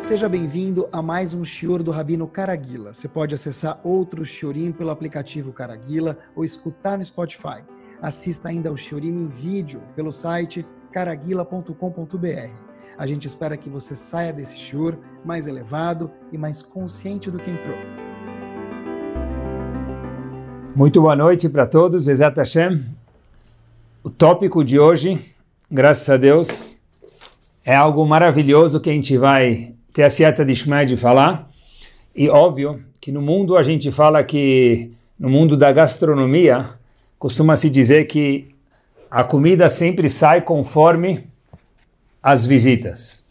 Seja bem-vindo a mais um Shior do Rabino Caraguila. Você pode acessar outro Shiorim pelo aplicativo Caraguila ou escutar no Spotify. Assista ainda ao Shiorim em vídeo pelo site caraguila.com.br. A gente espera que você saia desse Shior mais elevado e mais consciente do que entrou. Muito boa noite para todos, Bezat Hashem. O tópico de hoje, graças a Deus, é algo maravilhoso que a gente vai ter a certa de Shmai de falar. E óbvio que no mundo a gente fala que, no mundo da gastronomia, costuma-se dizer que a comida sempre sai conforme as visitas.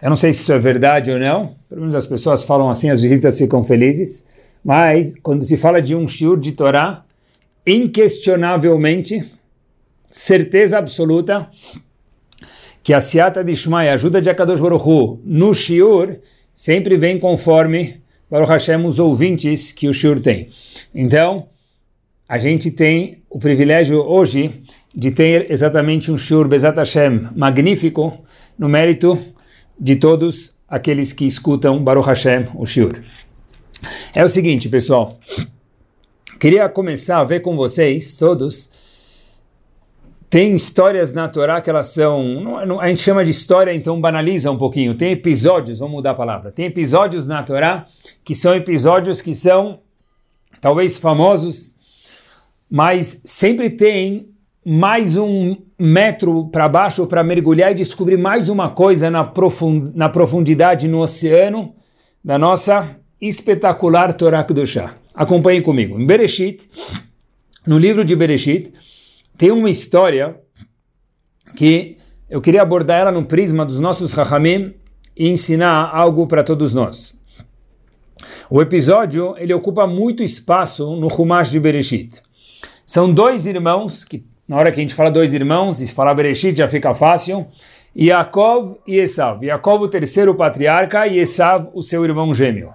Eu não sei se isso é verdade ou não, pelo menos as pessoas falam assim, as visitas ficam felizes, mas quando se fala de um shiur de Torá, inquestionavelmente, certeza absoluta, que a Siata de Shmai, ajuda de Akadosh Baruch Hu, no Shiur, sempre vem conforme Baruch Hashem, os ouvintes que o Shiur tem. Então, a gente tem o privilégio hoje de ter exatamente um Shiur Bezat Hashem magnífico no mérito de todos aqueles que escutam Baruch Hashem, o Shiur. É o seguinte, pessoal, queria começar a ver com vocês todos tem histórias na Torá que elas são. Não, a gente chama de história, então banaliza um pouquinho. Tem episódios, vamos mudar a palavra. Tem episódios na Torá que são episódios que são talvez famosos, mas sempre tem mais um metro para baixo para mergulhar e descobrir mais uma coisa na, profund, na profundidade no oceano da nossa espetacular Torá Kedoshá. Acompanhe comigo. Em Bereshit, no livro de Bereshit, tem uma história que eu queria abordar ela no prisma dos nossos Rahamim e ensinar algo para todos nós. O episódio ele ocupa muito espaço no Humash de Bereshit. São dois irmãos, que na hora que a gente fala dois irmãos, e falar Bereshit já fica fácil, Yaakov e Esav. Yaakov o terceiro patriarca e Esav o seu irmão gêmeo.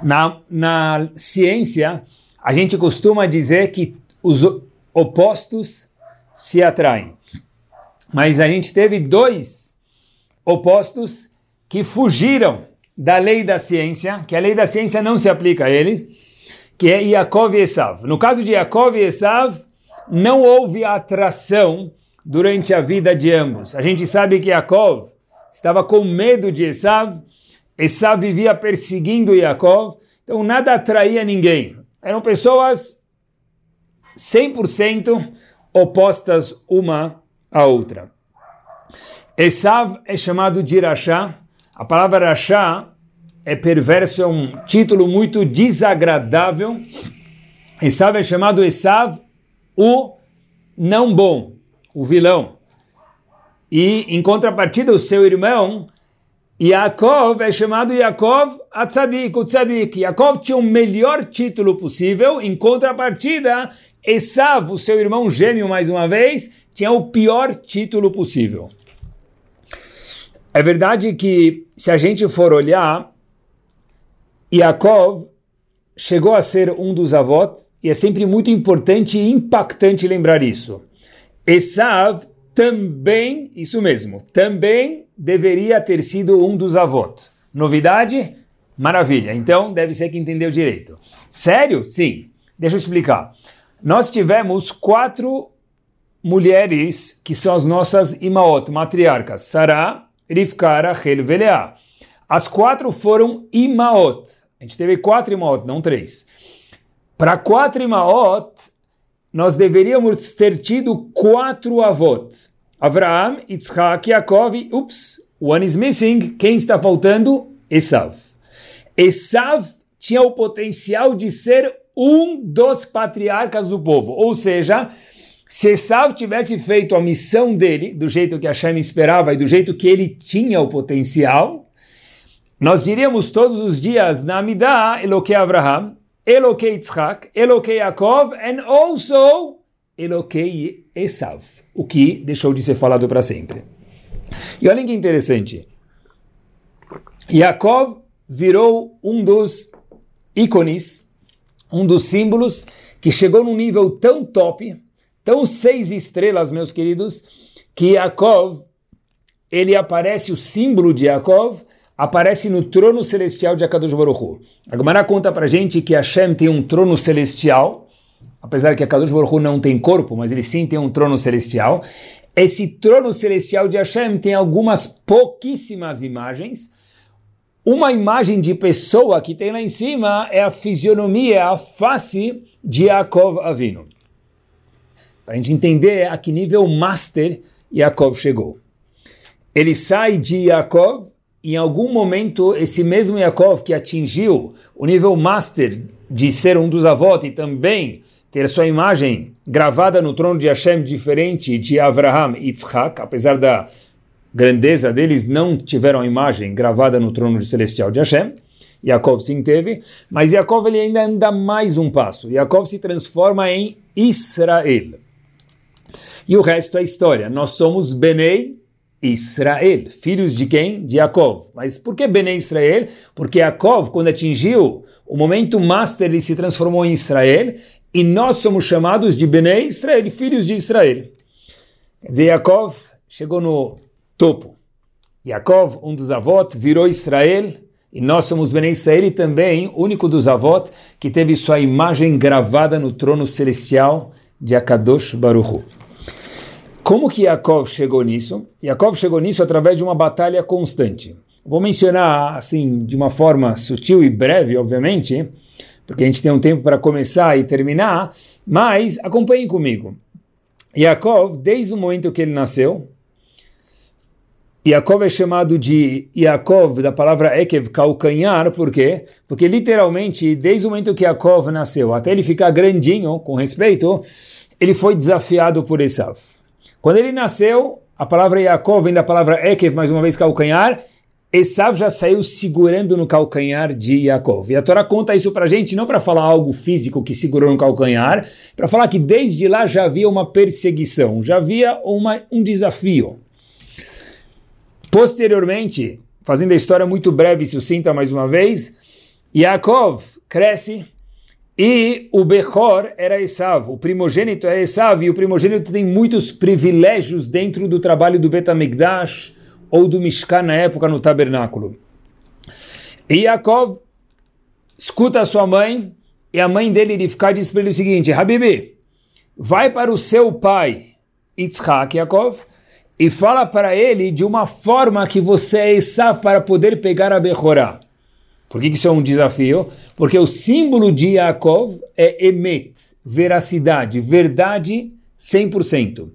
Na, na ciência, a gente costuma dizer que os, opostos se atraem. Mas a gente teve dois opostos que fugiram da lei da ciência, que a lei da ciência não se aplica a eles, que é Yaakov e Esav. No caso de Yaakov e Esav, não houve atração durante a vida de ambos. A gente sabe que Yaakov estava com medo de Esav, Esav vivia perseguindo Yaakov, então nada atraía ninguém. Eram pessoas 100% opostas uma à outra. Esav é chamado de Rashá. A palavra Rashá é perverso, é um título muito desagradável. Esav é chamado Esav, o não bom, o vilão. E, em contrapartida, o seu irmão, Yaakov, é chamado Yaakov Atzadik, o Tzadik. Yaakov tinha o melhor título possível, em contrapartida, Esav, o seu irmão gêmeo, mais uma vez, tinha o pior título possível. É verdade que, se a gente for olhar, Yaakov chegou a ser um dos avós, e é sempre muito importante e impactante lembrar isso. Esav também, isso mesmo, também deveria ter sido um dos avós. Novidade? Maravilha. Então, deve ser que entendeu direito. Sério? Sim. Deixa eu explicar nós tivemos quatro mulheres que são as nossas imaot, matriarcas, Sarah, Rivka, Rachel Leah. As quatro foram imaot. A gente teve quatro imaot, não três. Para quatro imaot, nós deveríamos ter tido quatro avot. Avraham, Yitzhak, Yaakov ups, one is missing. Quem está faltando? Esav. Esav tinha o potencial de ser um dos patriarcas do povo. Ou seja, se Esav tivesse feito a missão dele do jeito que Hashem esperava e do jeito que ele tinha o potencial, nós diríamos todos os dias na Amidah, Elokei Avraham, Elokei Yitzhak, Elokei Yaakov, and also Elokei Esav, o que deixou de ser falado para sempre. E olhem que interessante. Yaakov virou um dos ícones um dos símbolos que chegou num nível tão top, tão seis estrelas, meus queridos, que Yaakov, ele aparece o símbolo de Yaakov aparece no trono celestial de Akadosh Baruch Hu. A Gemara conta pra gente que Hashem tem um trono celestial, apesar que Akadosh Baruch Hu não tem corpo, mas ele sim tem um trono celestial. Esse trono celestial de Hashem tem algumas pouquíssimas imagens. Uma imagem de pessoa que tem lá em cima é a fisionomia, a face de Yaakov Avino. Para a gente entender a que nível master Yaakov chegou. Ele sai de Yaakov, em algum momento, esse mesmo Yaakov que atingiu o nível master de ser um dos avós e também ter sua imagem gravada no trono de Hashem diferente de Abraham e Yitzhak, apesar da grandeza deles, não tiveram a imagem gravada no trono celestial de Hashem. Yaakov sim teve, mas Yaakov ele ainda anda mais um passo. Yaakov se transforma em Israel. E o resto é história. Nós somos Benei Israel, filhos de quem? De Yaakov. Mas por que Benei Israel? Porque Yaakov, quando atingiu o momento master, ele se transformou em Israel e nós somos chamados de Benei Israel, filhos de Israel. Quer dizer, Yaakov chegou no topo. Yaakov, um dos avós, virou Israel, e nós somos Benei Israel e também único dos avós que teve sua imagem gravada no trono celestial de Akadosh Baruch Hu. Como que Yaakov chegou nisso? Yaakov chegou nisso através de uma batalha constante. Vou mencionar, assim, de uma forma sutil e breve, obviamente, porque a gente tem um tempo para começar e terminar, mas acompanhem comigo. Yaakov, desde o momento que ele nasceu, Yaakov é chamado de Yaakov, da palavra Ekev, calcanhar, por quê? Porque literalmente, desde o momento que Yaakov nasceu, até ele ficar grandinho, com respeito, ele foi desafiado por Esav. Quando ele nasceu, a palavra Yaakov vem da palavra Ekev, mais uma vez calcanhar, Esav já saiu segurando no calcanhar de Yaakov. E a Torá conta isso para a gente, não para falar algo físico que segurou no calcanhar, para falar que desde lá já havia uma perseguição, já havia uma, um desafio. Posteriormente, fazendo a história muito breve e sucinta mais uma vez, Yaakov cresce e o Bechor era Esav, o primogênito é Esav, e o primogênito tem muitos privilégios dentro do trabalho do Betamigdash, ou do Mishkan na época no tabernáculo. E Yaakov escuta a sua mãe, e a mãe dele, Rivka, diz para ele o seguinte, Habibi, vai para o seu pai, Yitzhak Yaakov, e fala para ele de uma forma que você é Esav para poder pegar a Bechorá. Por que isso é um desafio? Porque o símbolo de Yaakov é Emet, veracidade, verdade 100%.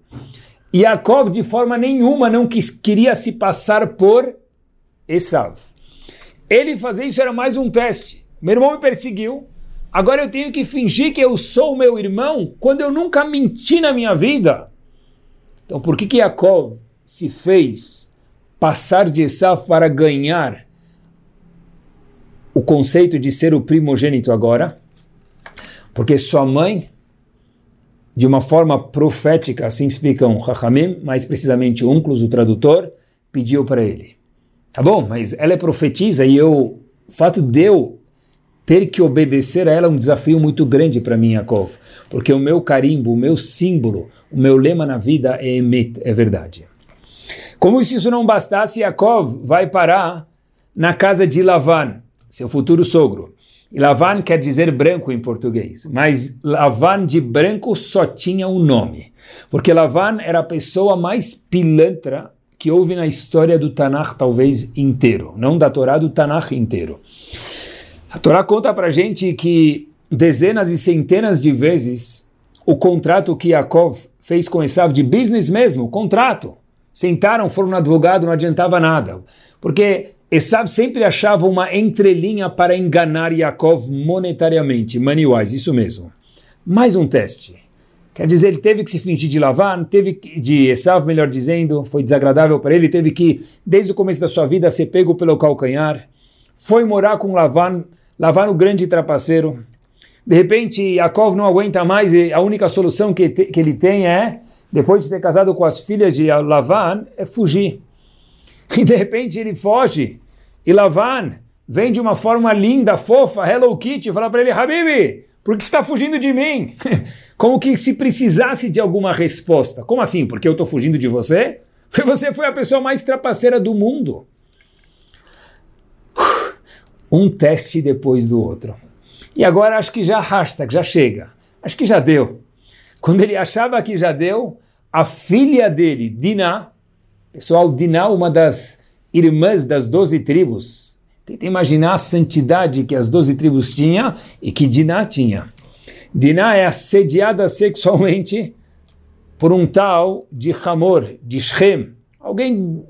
Yaakov de forma nenhuma não quis, queria se passar por Esav. Ele fazer isso era mais um teste. Meu irmão me perseguiu, agora eu tenho que fingir que eu sou o meu irmão quando eu nunca menti na minha vida. Então por que que Yaakov se fez passar de Esav para ganhar o conceito de ser o primogênito agora? Porque sua mãe de uma forma profética, assim explicam Chachamim, mais precisamente Unclus, o tradutor, pediu para ele. Tá bom, mas ela é profetisa e eu, o fato de eu ter que obedecer a ela é um desafio muito grande para mim, Yaakov, porque o meu carimbo, o meu símbolo, o meu lema na vida é Emet, é verdade. Como se isso não bastasse, Yaakov vai parar na casa de Lavan, seu futuro sogro. E Lavan quer dizer branco em português, mas Lavan de branco só tinha um nome, porque Lavan era a pessoa mais pilantra que houve na história do Tanakh, talvez inteiro, não da Torá, do Tanakh inteiro. A Torá conta para gente que dezenas e centenas de vezes o contrato que Yaakov fez com Esav de business mesmo, contrato. Sentaram, foram no advogado, não adiantava nada. Porque Esav sempre achava uma entrelinha para enganar Yaakov monetariamente, money-wise, isso mesmo. Mais um teste. Quer dizer, ele teve que se fingir de Lavan, teve que, de Esav, melhor dizendo, foi desagradável para ele, teve que, desde o começo da sua vida, ser pego pelo calcanhar, foi morar com Lavan, Lavan o grande trapaceiro. De repente, Yaakov não aguenta mais e a única solução que, te, que ele tem é, depois de ter casado com as filhas de Lavan, é fugir. E de repente ele foge. E Lavan vem de uma forma linda, fofa, Hello Kitty, fala para ele, Habibi, por que está fugindo de mim? Como que se precisasse de alguma resposta. Como assim? Porque eu estou fugindo de você? Porque você foi a pessoa mais trapaceira do mundo. Um teste depois do outro. E agora acho que já arrasta, já chega. Acho que já deu. Quando ele achava que já deu, a filha dele, Diná, pessoal, Diná, uma das irmãs das doze tribos, tenta imaginar a santidade que as doze tribos tinham e que Diná tinha. Diná é assediada sexualmente por um tal de Hamor, de Shem, alguém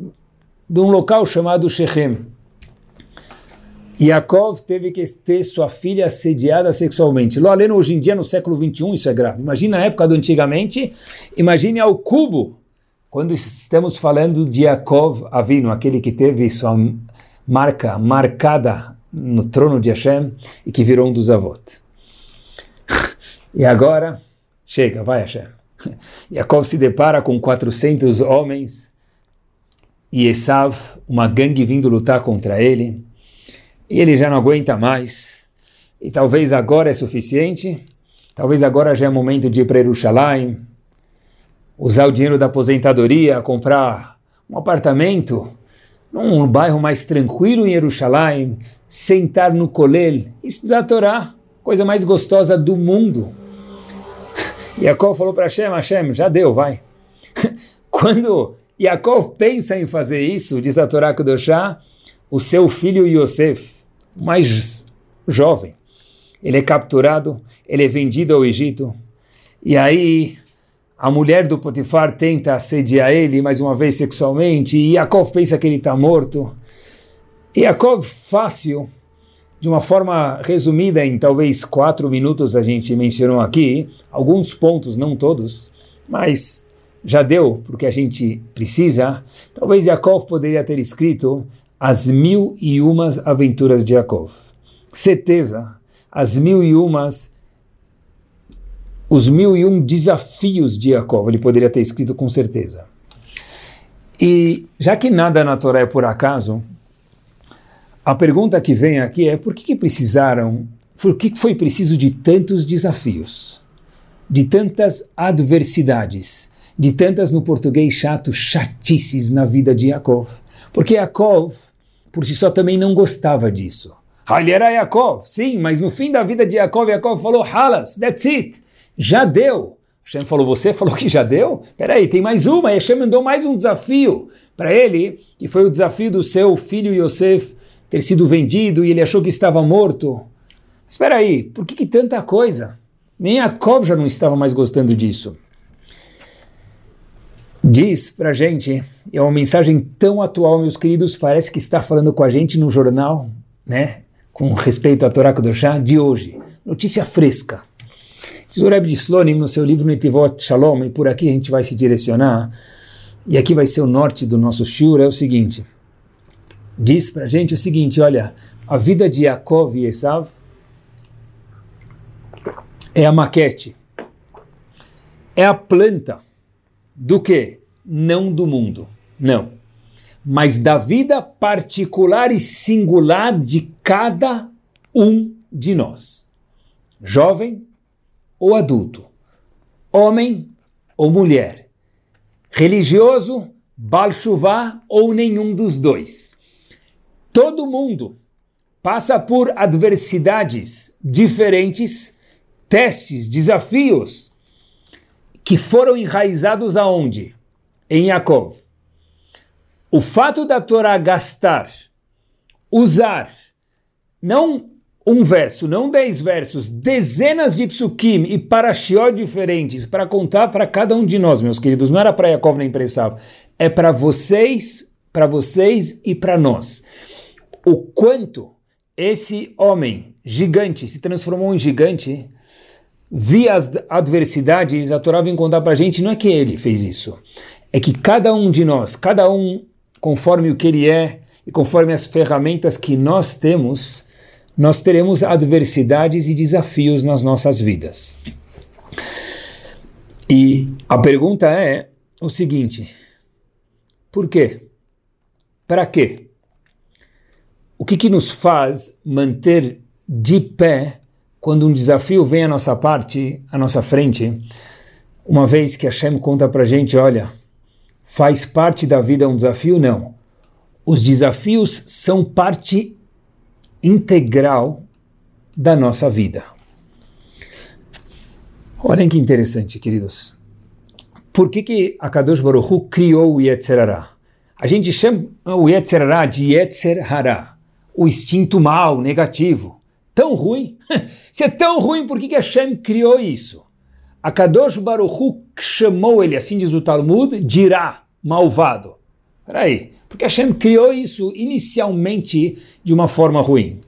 de um local chamado Shechem. Yaakov teve que ter sua filha assediada sexualmente. Loleno, hoje em dia, no século 21, isso é grave. Imagina a época do antigamente, imagine ao cubo, quando estamos falando de Yaakov Avino, aquele que teve sua marca marcada no trono de Hashem e que virou um dos avós. E agora, chega, vai Hashem. Yaakov se depara com 400 homens e Esav, uma gangue vindo lutar contra ele e ele já não aguenta mais. E talvez agora é suficiente, talvez agora já é momento de ir para Jerusalém, usar o dinheiro da aposentadoria, comprar um apartamento num bairro mais tranquilo em Jerusalém, sentar no colel, estudar a Torá, coisa mais gostosa do mundo. Yaakov falou para Hashem, Hashem, já deu, vai. Quando Yaakov pensa em fazer isso, diz a Torá Kudoshá, o seu filho Yosef, mais jovem. Ele é capturado, ele é vendido ao Egito. E aí a mulher do Potifar tenta assediar ele mais uma vez sexualmente. E Yaakov pensa que ele está morto. E Yaakov, fácil, de uma forma resumida em talvez quatro minutos, a gente mencionou aqui, alguns pontos, não todos, mas já deu porque a gente precisa. Talvez Yaakov poderia ter escrito as mil e umas aventuras de Yaakov. Certeza, as mil e umas, os mil e um desafios de Yaakov, ele poderia ter escrito com certeza. E já que nada na Torá é por acaso, a pergunta que vem aqui é por que, que precisaram, por que foi preciso de tantos desafios, de tantas adversidades, de tantas, no português chato, chatices na vida de Yaakov? Porque Yaakov, por si só, também não gostava disso. Ah, ele era Yaakov, sim, mas no fim da vida de Yaakov, Yaakov falou, Halas, that's it, já deu. Hashem falou, você falou que já deu? Peraí, tem mais uma. E Hashem mandou mais um desafio para ele, que foi o desafio do seu filho Yosef ter sido vendido e ele achou que estava morto. Espera aí, por que, que tanta coisa? Nem Yaakov já não estava mais gostando disso diz para gente, é uma mensagem tão atual, meus queridos, parece que está falando com a gente no jornal, né, com respeito à Torá Kedoshá de hoje. Notícia fresca. Diz de Slonim no seu livro Netivot Shalom, e por aqui a gente vai se direcionar, e aqui vai ser o norte do nosso shur, é o seguinte, diz para gente o seguinte, olha, a vida de Yaakov e Esav é a maquete, é a planta, do que? Não do mundo. Não. Mas da vida particular e singular de cada um de nós. Jovem ou adulto. Homem ou mulher. Religioso, balchuvá ou nenhum dos dois. Todo mundo passa por adversidades diferentes, testes, desafios que foram enraizados aonde? Em Yaakov. O fato da Torá gastar, usar, não um verso, não dez versos, dezenas de psukim e parashiot diferentes para contar para cada um de nós, meus queridos. Não era para Yaakov nem para Esav, é para vocês, para vocês e para nós. O quanto esse homem gigante se transformou em gigante via as adversidades, a Torá vem contar para a gente, não é que ele fez isso, é que cada um de nós, cada um conforme o que ele é e conforme as ferramentas que nós temos, nós teremos adversidades e desafios nas nossas vidas. E a pergunta é o seguinte: por quê? Para quê? O que, que nos faz manter de pé quando um desafio vem à nossa parte, à nossa frente, uma vez que Hashem conta para a gente, olha, faz parte da vida um desafio? Não. Os desafios são parte integral da nossa vida. Olhem que interessante, queridos. Por que, que a Kadosh Baruch Hu criou o Yetzerará? A gente chama o Yetzerará de Yetzer Hará, o instinto mal, negativo. Tão ruim? Se é tão ruim, por que, Hashem criou isso? A Kadosh Baruch Hu chamou ele, assim diz o Talmud, dirá, malvado. Peraí, porque Hashem criou isso inicialmente de uma forma ruim.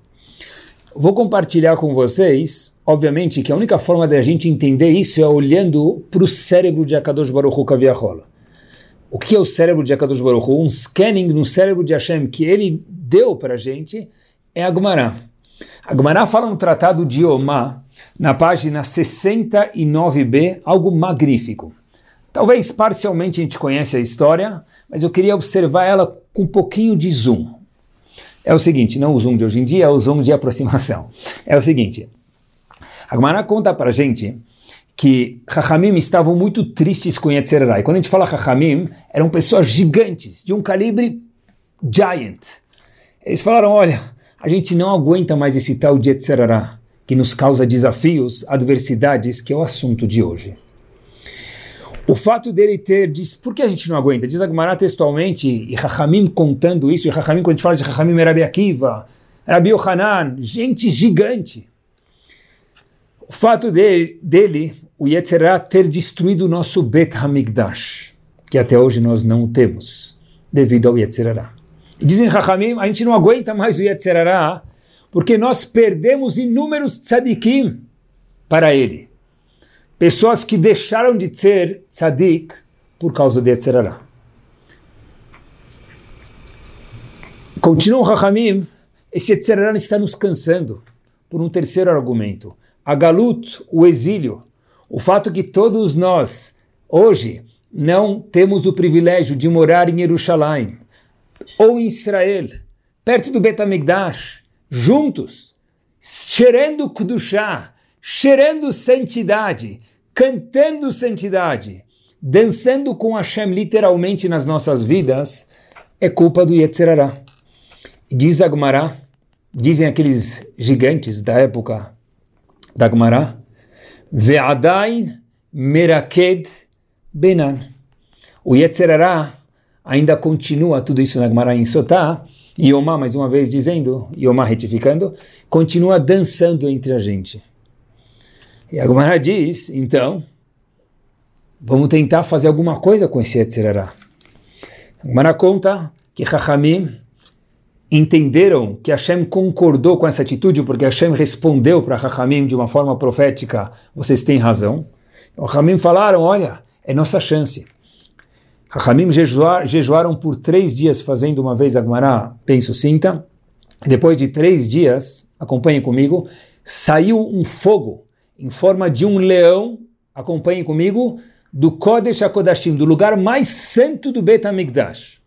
Vou compartilhar com vocês, obviamente, que a única forma de a gente entender isso é olhando para o cérebro de Akadosh Baruch Hu Kaviachola. O que é o cérebro de Akadosh Baruch Hu? Um scanning no cérebro de Hashem que ele deu para a gente é a Gemara. A Gemara fala no tratado de Omá, na página 69b, algo magnífico. Talvez parcialmente a gente conhece a história, mas eu queria observar ela com um pouquinho de zoom. É o seguinte, não o zoom de hoje em dia, é o zoom de aproximação. É o seguinte, a Gemara conta para a gente que Chachamim estavam muito tristes com Yetzerará. E quando a gente fala Chachamim, eram pessoas gigantes, de um calibre giant. Eles falaram, olha, a gente não aguenta mais esse tal de Yetzerará, que nos causa desafios, adversidades, que é o assunto de hoje. O fato dele ter, diz, por que a gente não aguenta? Diz Agmará textualmente, e Chachamim contando isso, e Chachamim, quando a gente fala de Chachamim, é Rabi Akiva, Rabi gente gigante. O fato dele, dele o Yetzirah, ter destruído o nosso Bet Hamikdash, que até hoje nós não temos, devido ao Yetzirah. Dizem Chachamim, a gente não aguenta mais o Yetzirah, porque nós perdemos inúmeros tzadikim para ele pessoas que deixaram de ser tzadik por causa de Yetzerará. Continua o Rahamim, esse Yetzerará está nos cansando por um terceiro argumento. A Galut, o exílio, o fato que todos nós, hoje, não temos o privilégio de morar em Jerusalém ou em Israel, perto do Betamigdash, juntos, cheirando Kudushá, cheirando santidade, cantando santidade, dançando com Hashem literalmente nas nossas vidas, é culpa do Yetzirará. Diz Agmará, dizem aqueles gigantes da época da Agmará, Ve'adain meraked benan. O Yetzirará ainda continua tudo isso na Agmará em Sotá, Yomá, mais uma vez dizendo, Yomá retificando, continua dançando entre a gente. E a Gomara diz, então, vamos tentar fazer alguma coisa com esse Yetzirará. A Gomara conta que Chachamim entenderam que Hashem concordou com essa atitude, porque Hashem respondeu para Chachamim de uma forma profética, vocês têm razão. Os Chachamim falaram, olha, é nossa chance. Chachamim jejuar, jejuaram por três dias fazendo uma vez a Gomara, penso, cinta. Depois de três dias, acompanhem comigo, saiu um fogo em forma de um leão, acompanhem comigo, do Kodesh HaKodashim, do lugar mais santo do Bet HaMikdash.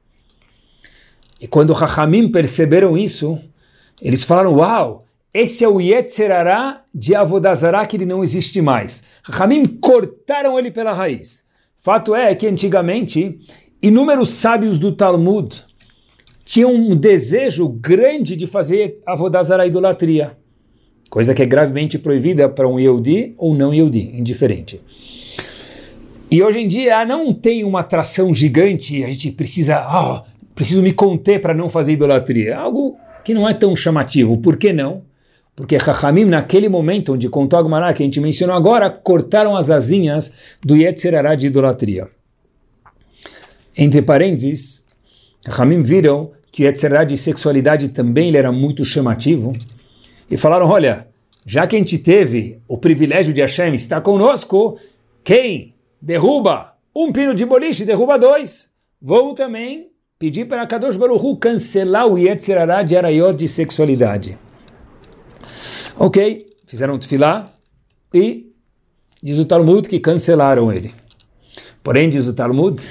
E quando Chachamim perceberam isso, eles falaram, uau, esse é o Yetzerará de Avodazará, que ele não existe mais. Chachamim cortaram ele pela raiz. Fato é que antigamente, inúmeros sábios do Talmud tinham um desejo grande de fazer Avodazará idolatria coisa que é gravemente proibida para um Yehudi ou não Yehudi, indiferente. E hoje em dia não tem uma atração gigante, a gente precisa, oh, preciso me conter para não fazer idolatria. É algo que não é tão chamativo. Por que não? Porque Chachamim, naquele momento onde contou a Gemara, que a gente mencionou agora, cortaram as asinhas do Yetzirará de idolatria. Entre parênteses, Chachamim viram que o Yetzirará de sexualidade também ele era muito chamativo, e falaram: olha, já que a gente teve o privilégio de Hashem estar conosco, quem derruba um pino de boliche, derruba dois. Vou também pedir para Kadosh Baruch cancelar o Yetzirará de Arayot de sexualidade. Ok, fizeram tefilá e diz o Talmud que cancelaram ele. Porém, diz o Talmud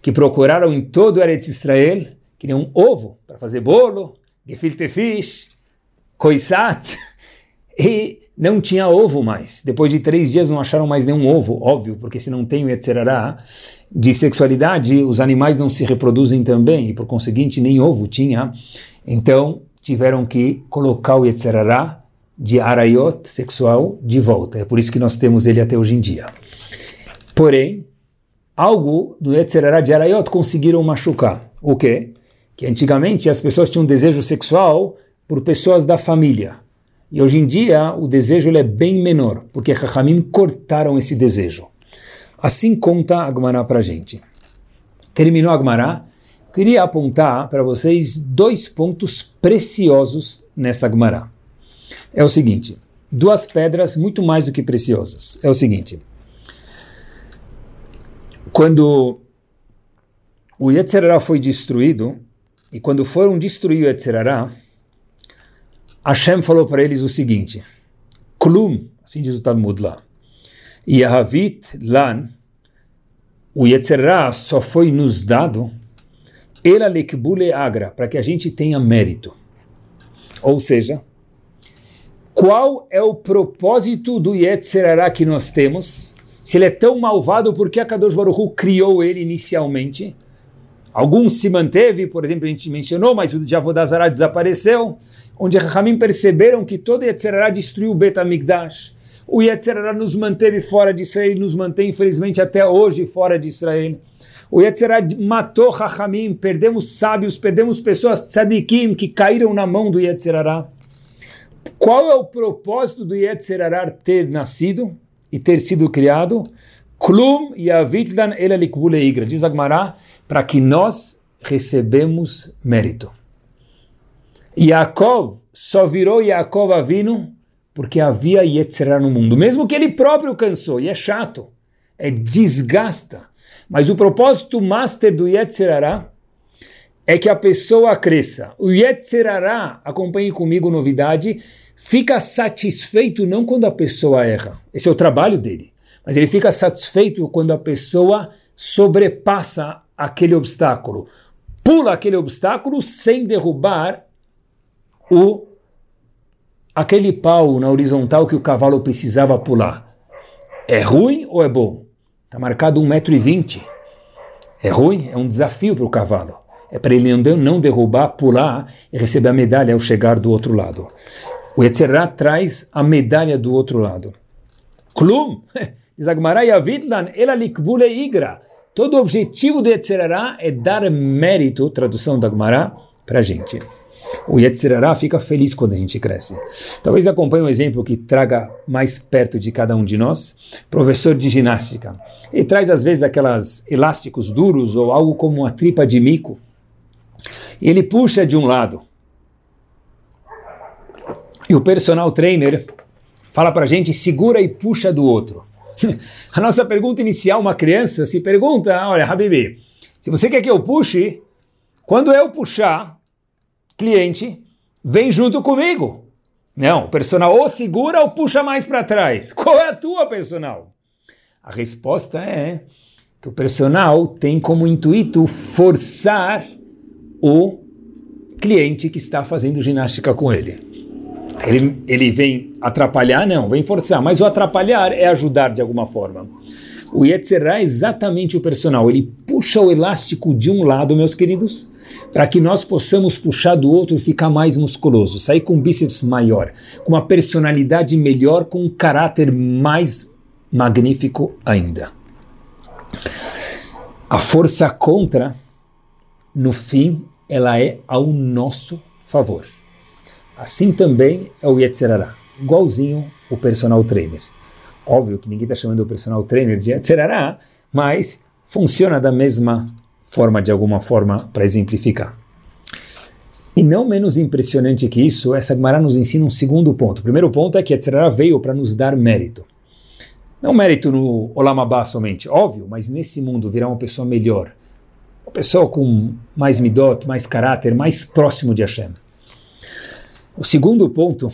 que procuraram em todo Eretz Israel, que nem um ovo para fazer bolo, gefilte fish, Koisat, e não tinha ovo mais. Depois de três dias não acharam mais nenhum ovo, óbvio, porque se não tem o Yetzerará de sexualidade, os animais não se reproduzem também, e por conseguinte nem ovo tinha. Então tiveram que colocar o Yetzerará de Arayot sexual de volta. É por isso que nós temos ele até hoje em dia. Porém, algo do Yetzerará de Arayot conseguiram machucar. O quê? Que antigamente as pessoas tinham desejo sexual por pessoas da família. E hoje em dia o desejo é bem menor, porque Chachamim cortaram esse desejo. Assim conta a Gemara para gente. Terminou a Gemara. Queria apontar para vocês dois pontos preciosos nessa Gemara. É o seguinte, duas pedras muito mais do que preciosas. É o seguinte, quando o Yetzerará foi destruído, e quando foram destruir o Yetzerará, Hashem falou para eles o seguinte, Klum, assim diz o Talmud lá, Yahavit Lan, o Yetzerá só foi nos dado Ela lekbule agra, para que a gente tenha mérito. Ou seja, qual é o propósito do Yetzerará que nós temos? Se ele é tão malvado, por que a Kadosh criou ele inicialmente? Alguns se manteve, por exemplo, a gente mencionou, mas o Javodazara desapareceu, onde Rahamim perceberam que todo Yetzerará destruiu o Bet HaMikdash. O Yetzerará nos manteve fora de Israel nos mantém, infelizmente, até hoje fora de Israel. O Yetzerará matou Rahamim, perdemos sábios, perdemos pessoas tzadikim que caíram na mão do Yetzerará. Qual é o propósito do Yetzerará ter nascido e ter sido criado? Klum yavitlan elalikbule igra. Diz Agmará, para que nós recebemos mérito. Yaakov só virou Yaakov Avino porque havia Yetzirah no mundo, mesmo que ele próprio cansou, e é chato, é desgasta. Mas o propósito master do Yetzirah é que a pessoa cresça. O Yetzirah, acompanhe comigo novidade, fica satisfeito não quando a pessoa erra, esse é o trabalho dele, mas ele fica satisfeito quando a pessoa sobrepassa aquele obstáculo, pula aquele obstáculo sem derrubar o aquele pau na horizontal que o cavalo precisava pular. É ruim ou é bom? Está marcado 1,20m. É ruim? É um desafio para o cavalo. É para ele não derrubar, pular e receber a medalha ao chegar do outro lado. O Yetzirah traz a medalha do outro lado. Klum, diz Agmará Yavidlan, ela likbule igra. Todo o objetivo do Yetzirah é dar mérito, tradução da Agmará, para a gente. O Yetzirará fica feliz quando a gente cresce. Talvez acompanhe um exemplo que traga mais perto de cada um de nós. Professor de ginástica. Ele traz às vezes aquelas elásticos duros ou algo como uma tripa de mico. Ele puxa de um lado. E o personal trainer fala para a gente, segura e puxa do outro. a nossa pergunta inicial, uma criança se pergunta, olha, Habibi, se você quer que eu puxe, quando eu puxar, cliente, vem junto comigo. Não, o personal ou segura ou puxa mais para trás. Qual é a tua personal? A resposta é que o personal tem como intuito forçar o cliente que está fazendo ginástica com ele. Ele, ele vem atrapalhar? Não, vem forçar, mas o atrapalhar é ajudar de alguma forma. O Yetzirah é exatamente o personal, ele puxa o elástico de um lado, meus queridos, para que nós possamos puxar do outro e ficar mais musculoso, sair com um bíceps maior, com uma personalidade melhor, com um caráter mais magnífico ainda. A força contra, no fim, ela é ao nosso favor. Assim também é o Yetzirará, igualzinho o personal trainer. Óbvio que ninguém está chamando o personal trainer de Yetzirará, mas funciona da mesma forma, de alguma forma, para exemplificar. E não menos impressionante que isso, essa Gemara nos ensina um segundo ponto. O primeiro ponto é que Yetzirah veio para nos dar mérito. Não mérito no Olamabá somente, óbvio, mas nesse mundo virar uma pessoa melhor. Uma pessoa com mais midot, mais caráter, mais próximo de Hashem. O segundo ponto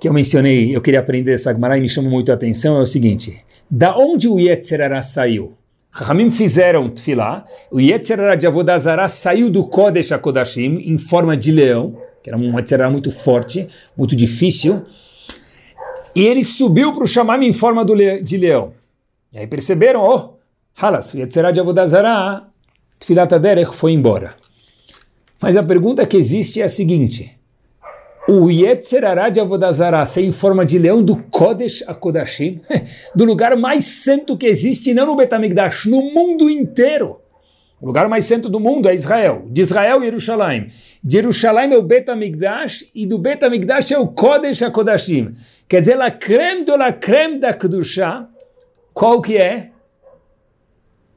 que eu mencionei, eu queria aprender essa Gemara e me chama muito a atenção, é o seguinte. Da onde o Yetzirah saiu? Ramim fizeram tefilá, o Yetzirah de Avodazara saiu do Kodesh HaKodashim em forma de leão, que era um Yetzirah muito forte, muito difícil, e ele subiu para o Shamam em forma de leão. E aí perceberam, oh, Halas, o Yetzirah de Avodazara, Tfilat Aderech foi embora. Mas a pergunta que existe é a seguinte: o Yetzer Hará de Avodazara ser em forma de leão do Kodesh Akodashim, do lugar mais santo que existe, não no Betamigdash, no mundo inteiro. O lugar mais santo do mundo é Israel, de Israel Jerusalém. De Jerusalém é o Betamigdash e do Betamigdash é o Kodesh Akodashim. Quer dizer, la creme de la creme da Kedushá, qual que é?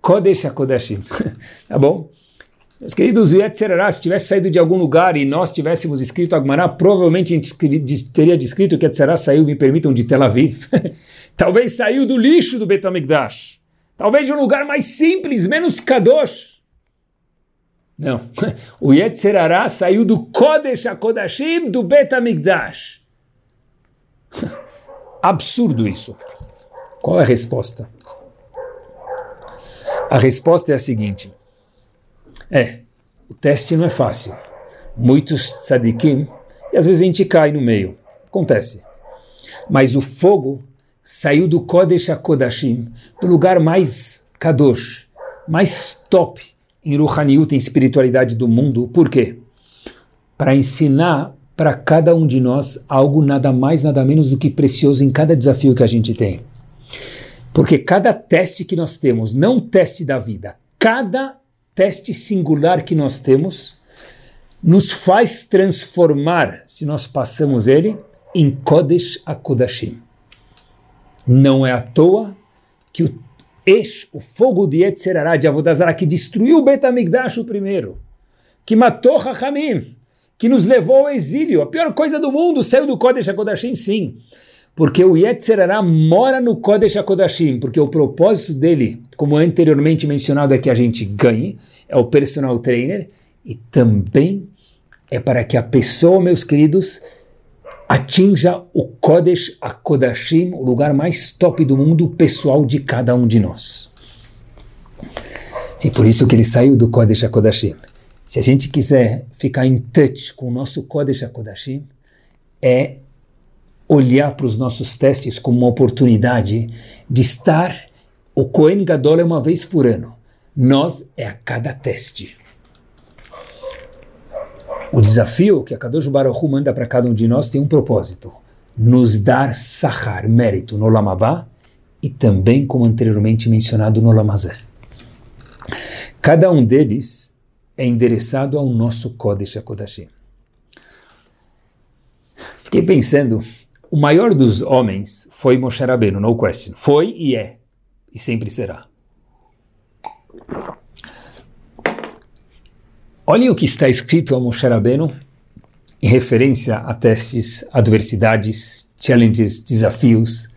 Kodesh HaKodashim. tá bom? Meus queridos, o Yetzerará, se tivesse saído de algum lugar e nós tivéssemos escrito Agmará, provavelmente a gente teria descrito que Yetzerará saiu, me permitam, de Tel Aviv. Talvez saiu do lixo do Betamigdash. Talvez de um lugar mais simples, menos Kadosh. Não. O Yetzerará saiu do Kodesh HaKodashim do Betamigdash. Absurdo isso. Qual é a resposta? A resposta é a seguinte: é, o teste não é fácil. Muitos tzadikim, e às vezes a gente cai no meio. Acontece. Mas o fogo saiu do Kodesh HaKodashim, do lugar mais kadosh, mais top em Ruhaniut, em espiritualidade do mundo. Por quê? Para ensinar para cada um de nós algo nada mais, nada menos do que precioso em cada desafio que a gente tem. Porque cada teste que nós temos, não teste da vida, cada teste singular que nós temos, nos faz transformar, se nós passamos ele, em Kodesh HaKodashim. Não é à toa que o o fogo de Yetzerará, de Avodazara, que destruiu o Betamigdash o primeiro, que matou Hachamim, que nos levou ao exílio, a pior coisa do mundo, saiu do Kodesh HaKodashim, sim. Porque o Yetzerará mora no Kodesh HaKodashim, porque o propósito dele, como anteriormente mencionado, é que a gente ganhe, é o personal trainer, e também é para que a pessoa, meus queridos, atinja o Kodesh HaKodashim, o lugar mais top do mundo pessoal de cada um de nós. E por isso que ele saiu do Kodesh HaKodashim. Se a gente quiser ficar em touch com o nosso Kodesh HaKodashim, é olhar para os nossos testes como uma oportunidade de estar. O Cohen Gadol é uma vez por ano. Nós é a cada teste. O desafio que a Kadosh Baruch manda para cada um de nós tem um propósito: nos dar sahar, mérito no Lamabá e também, como anteriormente mencionado, no Lamazé. Cada um deles é endereçado ao nosso Kodesh HaKodashim. Fiquei pensando o maior dos homens foi Moshe Rabbeinu, no question. Foi e é, e sempre será. Olhem o que está escrito a Moshe Rabbeinu em referência a testes, adversidades, challenges, desafios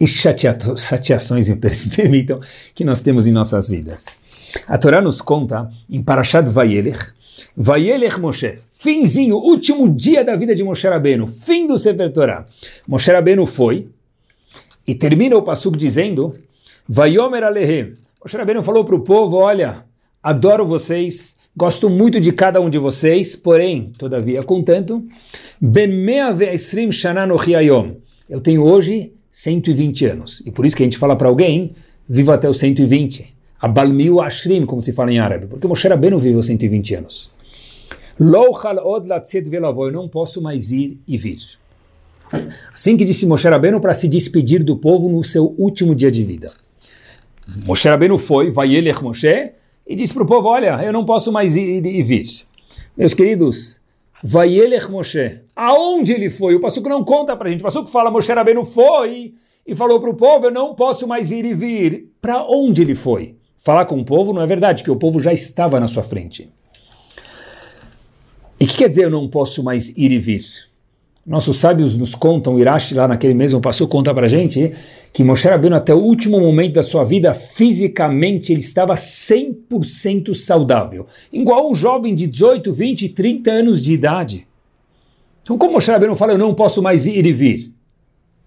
e chateações, me permitam, que nós temos em nossas vidas. A Torá nos conta em Parashat Vayelech, Vayelech Moshe, finzinho, último dia da vida de Moshe Rabbeinu, fim do Sefer Torah. Moshe Rabbeinu foi e termina o pasuk dizendo, Vayomer Alehem. Moshe Rabbeinu falou para o povo, olha, adoro vocês, gosto muito de cada um de vocês, porém, todavia, contanto, Ben mea ve'esrim shana Eu tenho hoje 120 anos. E por isso que a gente fala para alguém, viva até os 120. Abalmiu Ashrim, como se fala em árabe, porque Moshe Rabbeinu viveu 120 anos. Eu não posso mais ir e vir. Assim que disse Moshe Rabbeinu para se despedir do povo no seu último dia de vida. Moshe Rabbeinu foi, vai ele Moshe, e disse para o povo, olha, eu não posso mais ir e vir. Meus queridos, vai ele Moshe, aonde ele foi? O Passuco não conta para a gente. O Passuco fala, Moshe Rabbeinu foi e falou para o povo, eu não posso mais ir e vir. Para onde ele foi? Falar com o povo não é verdade, que o povo já estava na sua frente. E o que quer dizer eu não posso mais ir e vir? Nossos sábios nos contam, Irashi lá naquele mesmo passou conta para gente que Moshe Rabbeinu até o último momento da sua vida, fisicamente ele estava 100% saudável. Igual um jovem de 18, 20, 30 anos de idade. Então como Moshe Rabbeinu fala, eu não posso mais ir e vir?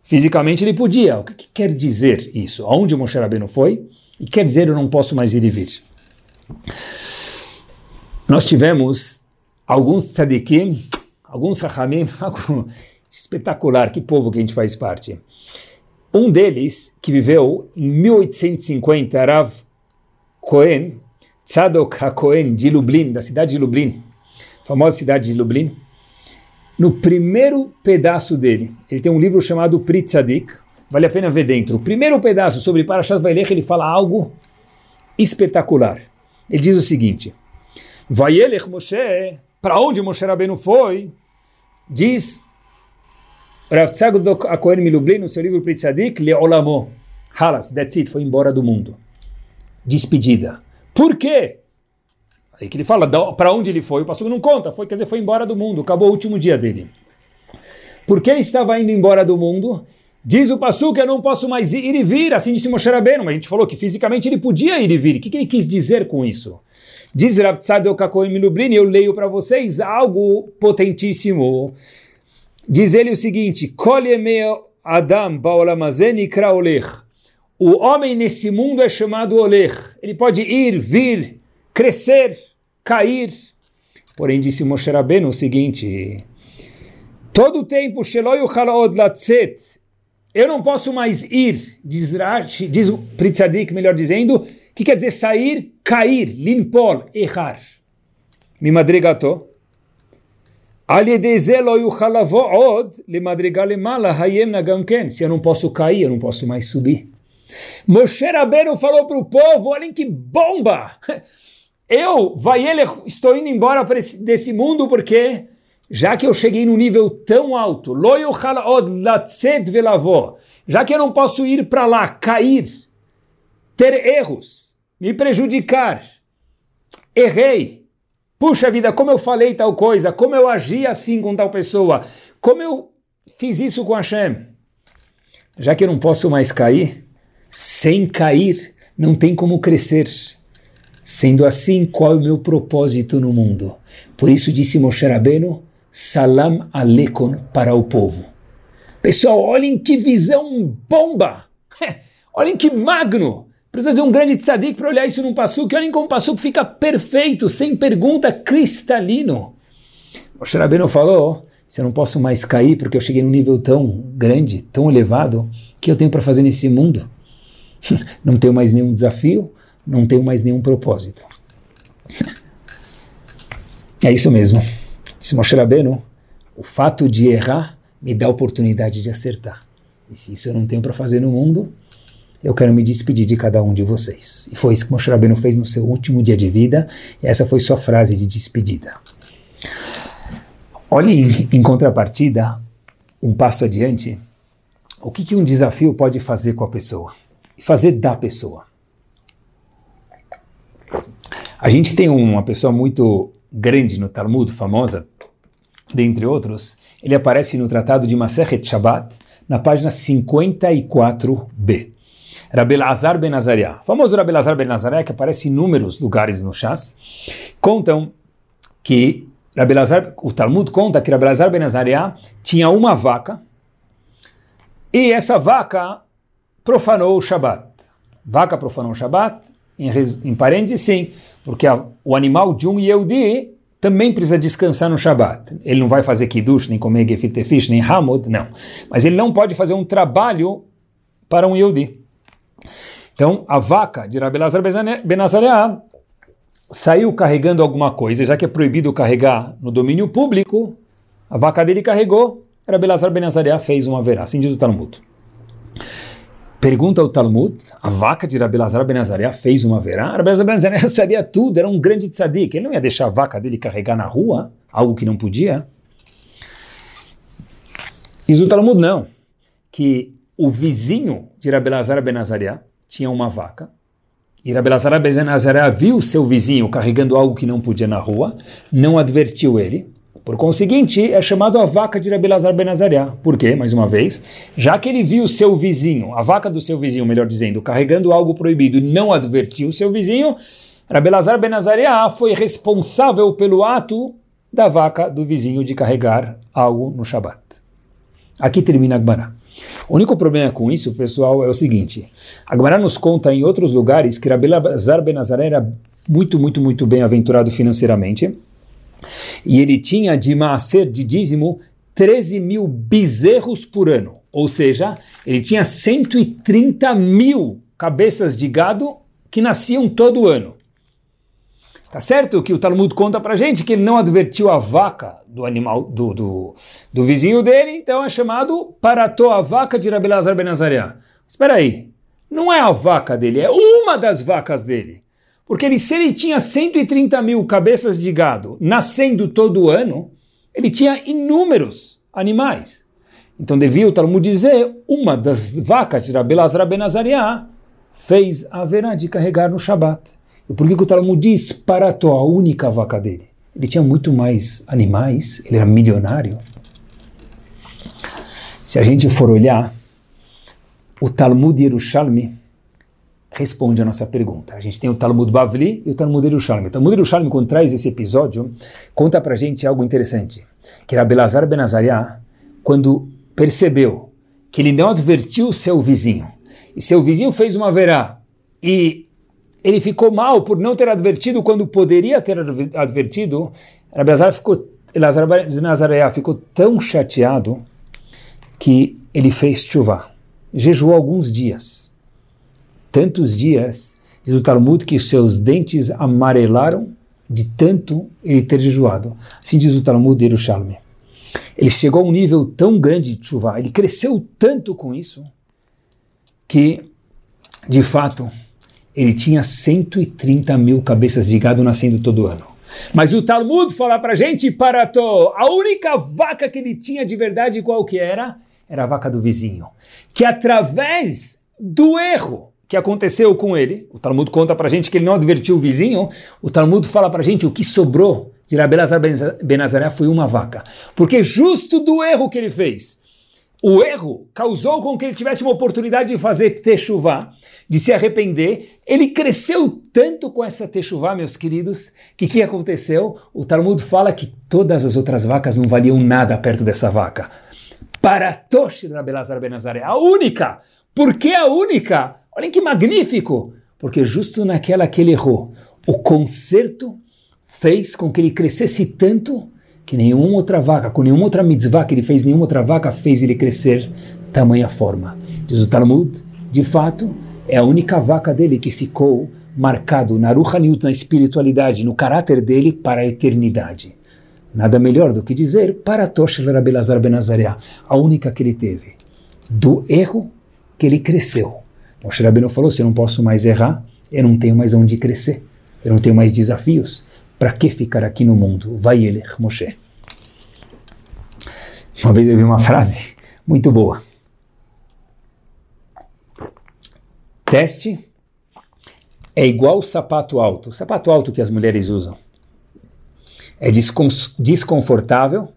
Fisicamente ele podia. O que, que quer dizer isso? Aonde Moshe Rabbeinu foi? E quer dizer eu não posso mais ir e vir? Nós tivemos alguns tzadikim, alguns rachamim, algo espetacular, que povo que a gente faz parte. Um deles, que viveu em 1850, Rav Cohen, Tzadok HaKohen de Lublin, da cidade de Lublin, famosa cidade de Lublin, no primeiro pedaço dele, ele tem um livro chamado Pritzadik, vale a pena ver dentro. O primeiro pedaço sobre Parashat Vailech, ele fala algo espetacular. Ele diz o seguinte, Vayelech Moshe, para onde Moshe Rabbeinu foi? Diz Rav Tzadok Akohen Milublin, no seu livro Pritzadik, Leolamo. Halas, that's it, foi embora do mundo. Despedida. Por quê? Aí que ele fala, para onde ele foi? O pastor não conta, foi, quer dizer, foi embora do mundo, acabou o último dia dele. Por que ele estava indo embora do mundo? Diz o Passu que eu não posso mais ir e vir, assim disse Moshe Rabbeinu, mas a gente falou que fisicamente ele podia ir e vir. O que, que ele quis dizer com isso? Diz Rav Tzadok Akohen Milublin, eu leio para vocês algo potentíssimo. Diz ele o seguinte: Adam O homem nesse mundo é chamado Oler. Ele pode ir, vir, crescer, cair. Porém, disse Moshe Rabbeinu o seguinte: Todo o tempo, eu não posso mais ir, diz Rashi, diz Pritzadik, melhor dizendo, que quer dizer sair, cair, limpol, errar. Me madrigatou. Se eu não posso cair, eu não posso mais subir. Moshe Rabbeinu falou para o povo, olhem que bomba! Eu, vai ele, estou indo embora desse mundo porque, já que eu cheguei num nível tão alto, já que eu não posso ir para lá, cair, ter erros, me prejudicar, errei, Puxa vida, como eu falei tal coisa, como eu agi assim com tal pessoa, como eu fiz isso com Hashem. Já que eu não posso mais cair, sem cair, não tem como crescer. Sendo assim, qual é o meu propósito no mundo? Por isso disse Moshe Rabbeinu, salam aleikum para o povo. Pessoal, olhem que visão bomba! olhem que magno! Precisa de um grande tzadik para olhar isso num passuco. Olhem como o passuco fica perfeito, sem pergunta, cristalino. O Rabbeinu falou, se eu não posso mais cair porque eu cheguei num nível tão grande, tão elevado, que eu tenho para fazer nesse mundo? não tenho mais nenhum desafio, não tenho mais nenhum propósito. é isso mesmo. Disse Moshe Rabbeinu, o fato de errar me dá a oportunidade de acertar. E se isso eu não tenho para fazer no mundo, eu quero me despedir de cada um de vocês. E foi isso que Moshe Rabbeinu fez no seu último dia de vida, e essa foi sua frase de despedida. Olhe em, contrapartida, um passo adiante, o que, que um desafio pode fazer com a pessoa? Fazer da pessoa. A gente tem uma pessoa muito grande no Talmud, famosa, dentre outros, ele aparece no Tratado de Masechet Shabbat, na página 54b. Rabelazar Ben Azariah. O famoso Rabelazar Ben Azariah, que aparece em inúmeros lugares no Chás, contam que Rabelazar, o Talmud conta que Rabelazar Ben Azariah tinha uma vaca e essa vaca profanou o Shabat. Vaca profanou o Shabat, em, em parênteses, sim, porque a, o animal de um Yehudi também precisa descansar no Shabat. Ele não vai fazer kiddush, nem comer gefilte fish, nem hamud, não. Mas ele não pode fazer um trabalho para um Yehudi. Então, a vaca de Rabi Lazar Benazareá saiu carregando alguma coisa, já que é proibido carregar no domínio público, a vaca dele carregou, Rabi Lazar Benazareá fez uma verá, assim diz o Talmud. Pergunta o Talmud, a vaca de Rabi Lazar Benazareá fez uma verá? Rabi Lazar Benazareá sabia tudo, era um grande tzadik, ele não ia deixar a vaca dele carregar na rua, algo que não podia. Diz o Talmud não, que o vizinho de Rabelazar Benazariah tinha uma vaca, e Rabelazar Benazariah viu seu vizinho carregando algo que não podia na rua, não advertiu ele, por conseguinte, é chamado a vaca de Rabelazar Benazariah. Por quê? Mais uma vez, já que ele viu seu vizinho, a vaca do seu vizinho, melhor dizendo, carregando algo proibido e não advertiu seu vizinho, Rabelazar Benazariah foi responsável pelo ato da vaca do vizinho de carregar algo no Shabat. Aqui termina Agbará. O único problema com isso, pessoal, é o seguinte: a nos conta em outros lugares que Rabi Lazar Ben Nazaré era muito, muito, muito bem aventurado financeiramente e ele tinha de maaser, de dízimo, 13 mil bezerros por ano. Ou seja, ele tinha 130 mil cabeças de gado que nasciam todo ano. Tá certo que o Talmud conta pra gente que ele não advertiu a vaca do animal do, do, do vizinho dele, então é chamado Parató, a vaca de Rabelazar Benazariah. Espera aí, não é a vaca dele, é uma das vacas dele. Porque ele, se ele tinha 130 mil cabeças de gado nascendo todo ano, ele tinha inúmeros animais. Então devia o Talmud dizer, uma das vacas de Rabelazar Benazariah fez a verá de carregar no Shabat. E por que, que o Talmud diz Parató, a única vaca dele? Ele tinha muito mais animais, ele era milionário. Se a gente for olhar, o Talmud Yerushalmi responde a nossa pergunta. A gente tem o Talmud Bavli e o Talmud Yerushalmi. O Talmud Yerushalmi, quando traz esse episódio, conta pra gente algo interessante. Que era Belazar Benazariah, quando percebeu que ele não advertiu seu vizinho, e seu vizinho fez uma verá, e ele ficou mal por não ter advertido quando poderia ter advertido. Rabbi ficou, Nazaré ficou tão chateado que ele fez chuva. Jejuou alguns dias. Tantos dias, diz o Talmud, que seus dentes amarelaram de tanto ele ter jejuado. Assim diz o Talmud de Yerushalmi. Ele chegou a um nível tão grande de chuva, ele cresceu tanto com isso, que, de fato, ele tinha 130 mil cabeças de gado nascendo todo ano. Mas o Talmud fala para gente, Parató, a única vaca que ele tinha de verdade qual que era? Era a vaca do vizinho. Que através do erro que aconteceu com ele, o Talmud conta para gente que ele não advertiu o vizinho, o Talmud fala para gente o que sobrou de Rabelazar Benazaré foi uma vaca. Porque justo do erro que ele fez, o erro causou com que ele tivesse uma oportunidade de fazer techuvá, de se arrepender. Ele cresceu tanto com essa techuvá, meus queridos, que o que aconteceu? O Talmud fala que todas as outras vacas não valiam nada perto dessa vaca. Para Tosh Rabelazar Benazaré, a única. Por que a única? Olhem que magnífico! Porque justo naquela que ele errou, o conserto fez com que ele crescesse tanto que nenhuma outra vaca, com nenhuma outra mitzvah que ele fez, nenhuma outra vaca fez ele crescer tamanha forma. Diz o Talmud, de fato, é a única vaca dele que ficou marcado na Ruhaniyut, na espiritualidade, no caráter dele para a eternidade. Nada melhor do que dizer para Tosh Rabelazar Benazariah, a única que ele teve. Do erro que ele cresceu. Moshe Rabbeinu falou, se eu não posso mais errar, eu não tenho mais onde crescer, eu não tenho mais desafios. Para que ficar aqui no mundo? Vai ele, Moshe. Uma vez eu vi uma frase muito boa. Teste é igual sapato alto. O sapato alto que as mulheres usam. É desconfortável,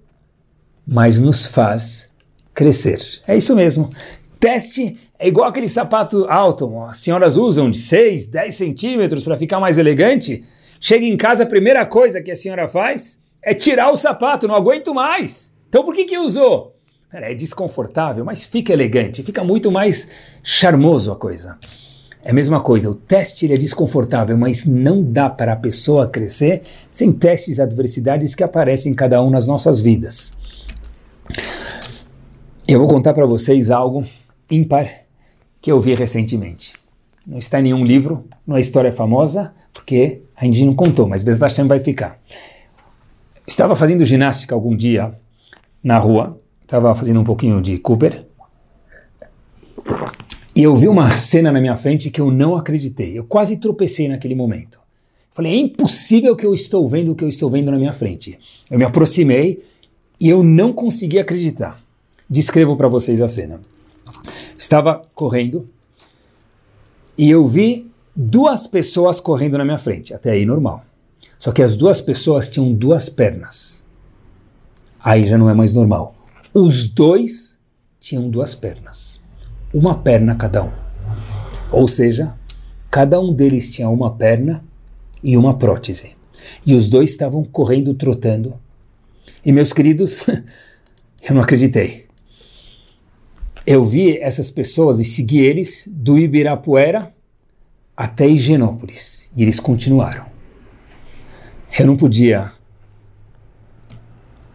mas nos faz crescer. É isso mesmo. Teste é igual aquele sapato alto. As senhoras usam de 6, 10 centímetros para ficar mais elegante. Chega em casa, a primeira coisa que a senhora faz é tirar o sapato, não aguento mais. Então por que que usou? É desconfortável, mas fica elegante, fica muito mais charmoso a coisa. É a mesma coisa, o teste é desconfortável, mas não dá para a pessoa crescer sem testes e adversidades que aparecem em cada um nas nossas vidas. Eu vou contar para vocês algo ímpar que eu vi recentemente. Não está em nenhum livro, não é história famosa, porque a gente não contou, mas Bezat vai ficar. Estava fazendo ginástica algum dia na rua, estava fazendo um pouquinho de Cooper, e eu vi uma cena na minha frente que eu não acreditei. Eu quase tropecei naquele momento. Falei, é impossível que eu estou vendo o que eu estou vendo na minha frente. Eu me aproximei e eu não consegui acreditar. Descrevo para vocês a cena. Estava correndo e eu vi duas pessoas correndo na minha frente. Até aí normal. Só que as duas pessoas tinham duas pernas. Aí já não é mais normal. Os dois tinham duas pernas. Uma perna cada um. Ou seja, cada um deles tinha uma perna e uma prótese. E os dois estavam correndo, trotando. E meus queridos, eu não acreditei. Eu vi essas pessoas e segui eles do Ibirapuera até Higienópolis. E eles continuaram. Eu não podia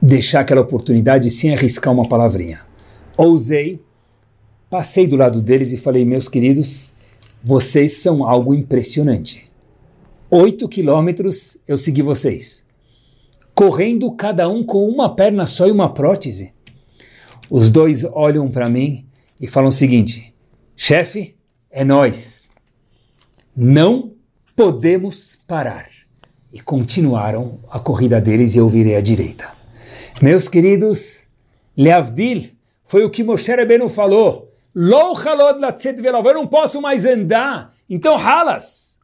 deixar aquela oportunidade sem arriscar uma palavrinha. Ousei, passei do lado deles e falei: Meus queridos, vocês são algo impressionante. Oito quilômetros eu segui vocês. Correndo cada um com uma perna só e uma prótese. Os dois olham para mim e falam o seguinte: chefe, é nós. Não podemos parar. E continuaram a corrida deles e eu virei à direita. Meus queridos, Leavdil, foi o que Moshe Rabbeinu falou. Lo eu não posso mais andar. Então ralas.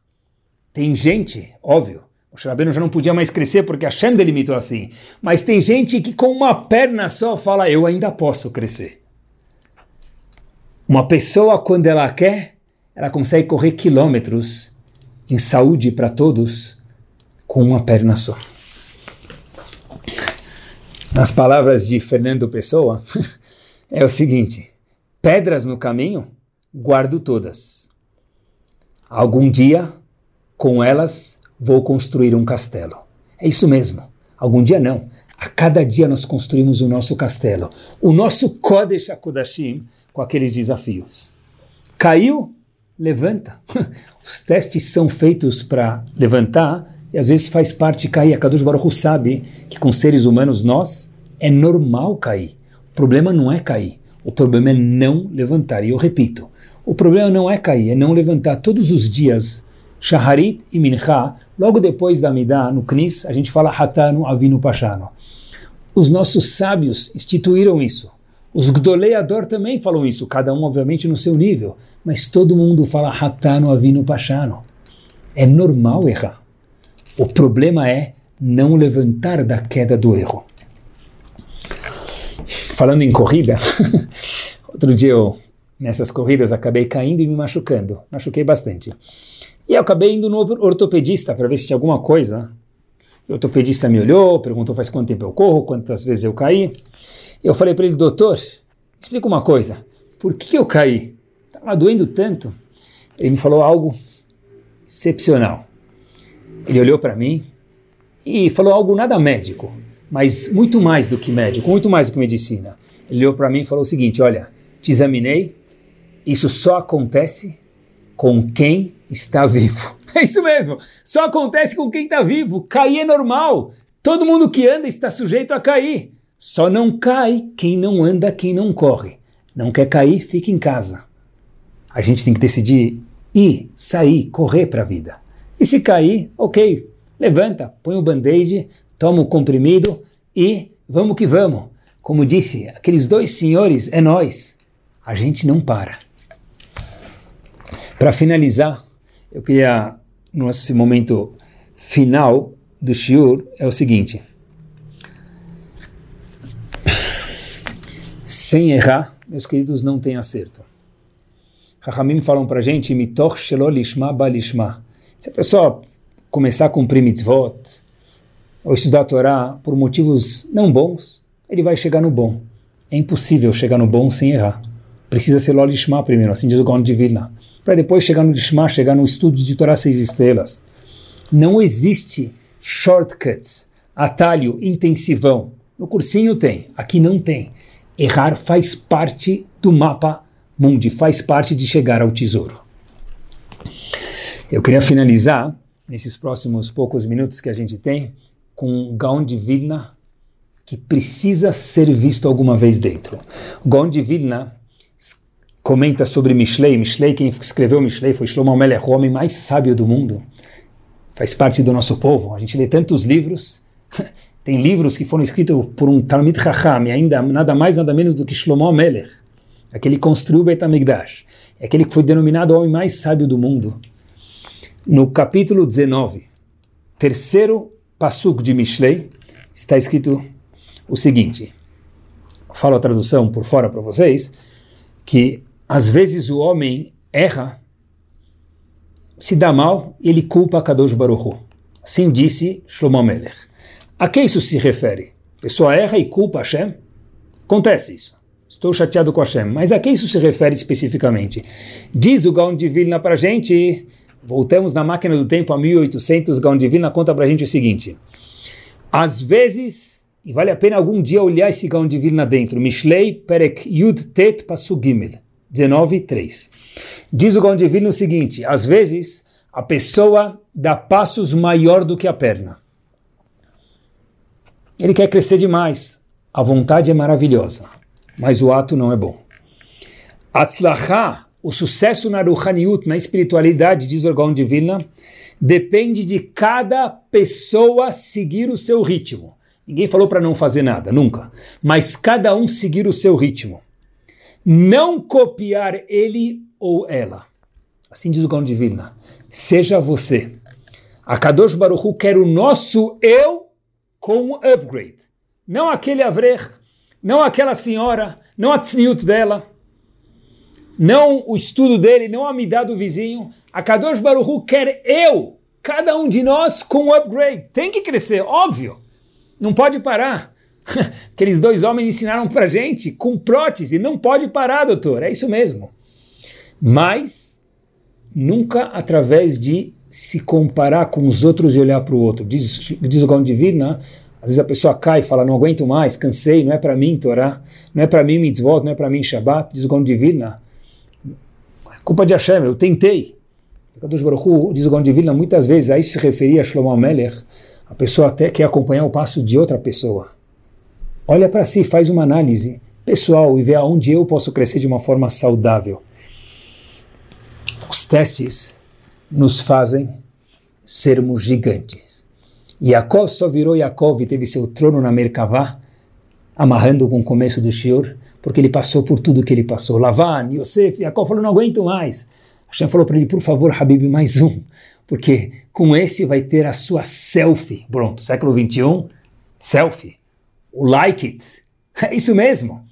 Tem gente, óbvio, Moshe Rabbeinu já não podia mais crescer porque a Shem delimitou assim. Mas tem gente que com uma perna só fala, eu ainda posso crescer. Uma pessoa, quando ela quer, ela consegue correr quilômetros em saúde para todos com uma perna só. Nas palavras de Fernando Pessoa, é o seguinte: pedras no caminho, guardo todas. Algum dia, com elas, vou construir um castelo. É isso mesmo. Algum dia não. A cada dia nós construímos o nosso castelo, o nosso Kodesh HaKodashim com aqueles desafios. Caiu, levanta. Os testes são feitos para levantar e às vezes faz parte cair. A Kadosh Baruch sabe que com seres humanos nós é normal cair. O problema não é cair, o problema é não levantar. E eu repito, o problema não é cair, é não levantar todos os dias. Shaharit e Mincha, logo depois da Midah, no Knis, a gente fala Hatanu Avinu Pashano. Os nossos sábios instituíram isso. Os Gdolei Ador também falam isso, cada um obviamente no seu nível, mas todo mundo fala Hatano Avinu Pashano. É normal errar. O problema é não levantar da queda do erro. Falando em corrida, outro dia eu, nessas corridas, acabei caindo e me machucando. Machuquei bastante. E eu acabei indo no ortopedista para ver se tinha alguma coisa. O ortopedista me olhou, perguntou faz quanto tempo eu corro, quantas vezes eu caí. Eu falei para ele, doutor, explica uma coisa, por que eu caí? Estava doendo tanto. Ele me falou algo excepcional. Ele olhou para mim e falou algo nada médico, mas muito mais do que médico, muito mais do que medicina. Ele olhou para mim e falou o seguinte: Olha, te examinei, isso só acontece com quem está vivo. É isso mesmo, só acontece com quem está vivo. Cair é normal. Todo mundo que anda está sujeito a cair. Só não cai quem não anda, quem não corre. Não quer cair, fica em casa. A gente tem que decidir ir, sair, correr para a vida. E se cair, ok, levanta, põe o band-aid, toma o comprimido e vamos que vamos. Como disse, aqueles dois senhores, é nós. A gente não para. Para finalizar, eu queria, nosso momento final do Shiur, é o seguinte. sem errar, meus queridos, não tem acerto. Rahamim falam para gente, mitoch shelo lishma balishma. Se a pessoa começar a cumprir mitzvot, ou estudar a Torá por motivos não bons, ele vai chegar no bom. É impossível chegar no bom sem errar. Precisa ser lolishma primeiro, assim diz o Gaon de Vilna. Para depois chegar no lishma, chegar no estudo de Torá seis estrelas. Não existe shortcuts, atalho, intensivão. No cursinho tem, aqui não tem. Errar faz parte do mapa mundi, faz parte de chegar ao tesouro. Eu queria finalizar, nesses próximos poucos minutos que a gente tem, com Gaon de Vilna que precisa ser visto alguma vez dentro. O Gaon de Vilna comenta sobre Mishlei. Mishlei, quem escreveu Mishlei foi Shlomo Melech, o homem mais sábio do mundo. Faz parte do nosso povo. A gente lê tantos livros Tem livros que foram escritos por um Talmid Chacham, ainda nada mais, nada menos do que Shlomo Melech, aquele que construiu Beit HaMikdash, aquele que foi denominado o homem mais sábio do mundo. No capítulo 19, terceiro pasuk de Mishlei, está escrito o seguinte, falo a tradução por fora para vocês, que às vezes o homem erra, se dá mal, ele culpa a Kadosh Baruch Hu. Assim disse Shlomo Melech. A que isso se refere? A pessoa erra e culpa Hashem? Acontece isso. Estou chateado com Hashem. Mas a que isso se refere especificamente? Diz o Gaon de Vilna para gente. Voltamos na máquina do tempo a 1800. Gaon de Vilna conta para gente o seguinte. Às vezes, e vale a pena algum dia olhar esse Gaon de Vilna dentro. Mishlei Perek Yud Tet Pasugimel. 19:3 Diz o Gondivino o seguinte: às vezes a pessoa dá passos maior do que a perna. Ele quer crescer demais. A vontade é maravilhosa, mas o ato não é bom. Atzlachá, o sucesso na Ruhaniut, na espiritualidade, diz o órgão depende de cada pessoa seguir o seu ritmo. Ninguém falou para não fazer nada, nunca. Mas cada um seguir o seu ritmo. Não copiar ele ou ela. Assim diz o Gaon de Vilna. Seja você. A Kadosh Baruch Hu quer o nosso eu com um upgrade. Não aquele avrer, não aquela senhora, não a tzniut dela, não o estudo dele, não a midá do vizinho. A Kadosh Baruch Hu quer eu, cada um de nós com um upgrade. Tem que crescer, óbvio. Não pode parar. Aqueles dois homens ensinaram para gente com prótese. Não pode parar, doutor. É isso mesmo. Mas nunca através de se comparar com os outros e olhar para o outro. Diz, diz o Gaon Vilna, às vezes a pessoa cai e fala, não aguento mais, cansei, não é para mim Torá, não é para mim mitzvot, não é para mim Shabbat. Diz o Gaon de Vilna, culpa de Hashem, eu tentei. Diz o Gaon muitas vezes a isso se referia a Shlomo Melech, a pessoa até quer acompanhar o passo de outra pessoa. Olha para si, faz uma análise pessoal e vê aonde eu posso crescer de uma forma saudável. Os testes nos fazem sermos gigantes. Yaakov só virou Yaakov e teve seu trono na Merkavá, amarrando com o começo do Shior, porque ele passou por tudo que ele passou. Lavan, Yosef, Yaakov falou, não aguento mais. Hashem falou para ele, por favor, Habib, mais um porque com esse vai ter a sua selfie. Pronto, século 21, selfie. O like it. É isso mesmo.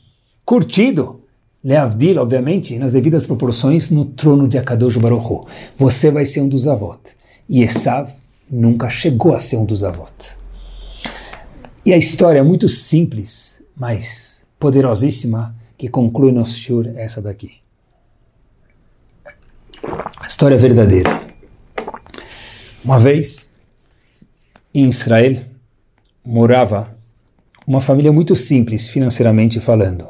Curtido. Leavdil, obviamente, nas devidas proporções, no trono de Akadosh Baruch. Você vai ser um dos avós. E Esav nunca chegou a ser um dos avós. E a história é muito simples, mas poderosíssima, que conclui nosso shur é essa daqui. A história é verdadeira. Uma vez, em Israel, morava uma família muito simples financeiramente falando,